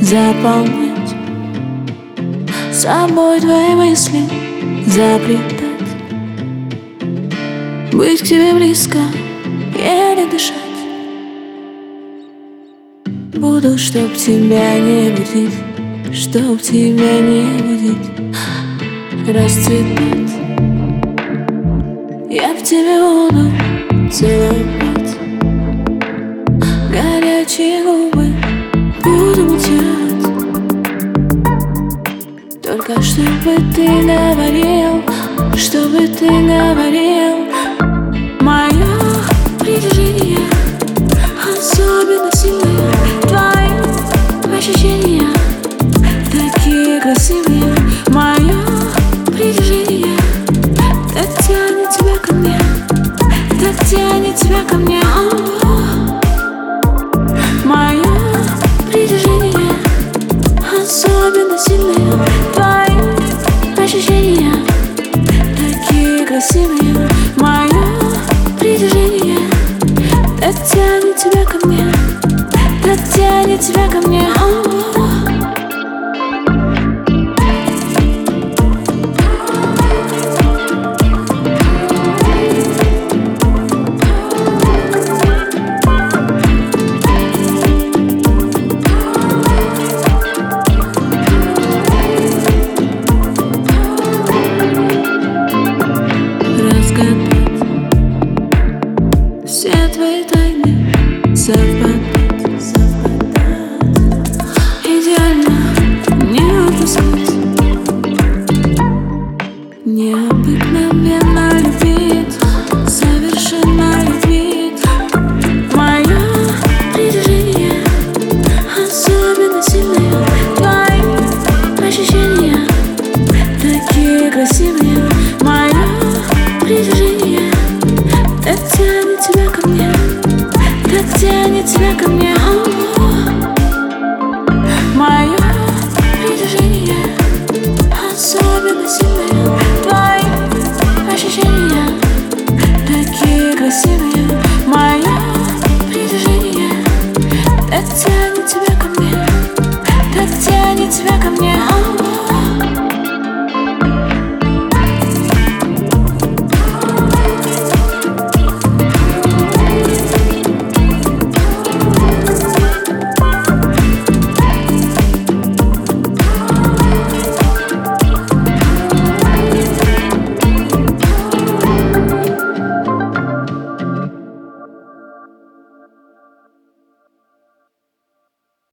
заполнять Собой твои мысли заплетать. Быть к тебе близко, еле дышать. Буду, чтоб тебя не будить Чтоб тебя не будить Расцветать. Я в тебе буду Только чтобы ты говорил Чтобы ты говорил. Мое притяжение Особенно сильное Твои ощущения Такие красивые. Мое притяжение Так тянет тебя ко мне Так тянет тебя ко мне Сильное Твои ощущения Такие красивые. Мое притяжение Так тянет тебя ко мне. Так тянет тебя ко мне Все твои тайны совпадать, совпадать Идеально не упускать. Необыкновенно любить, совершенно любить Мое притяжение особенно сильное. Твои ощущения такие красивые тянется ко мне Мое притяжение Особенно сильное Твои ощущения Такие красивые.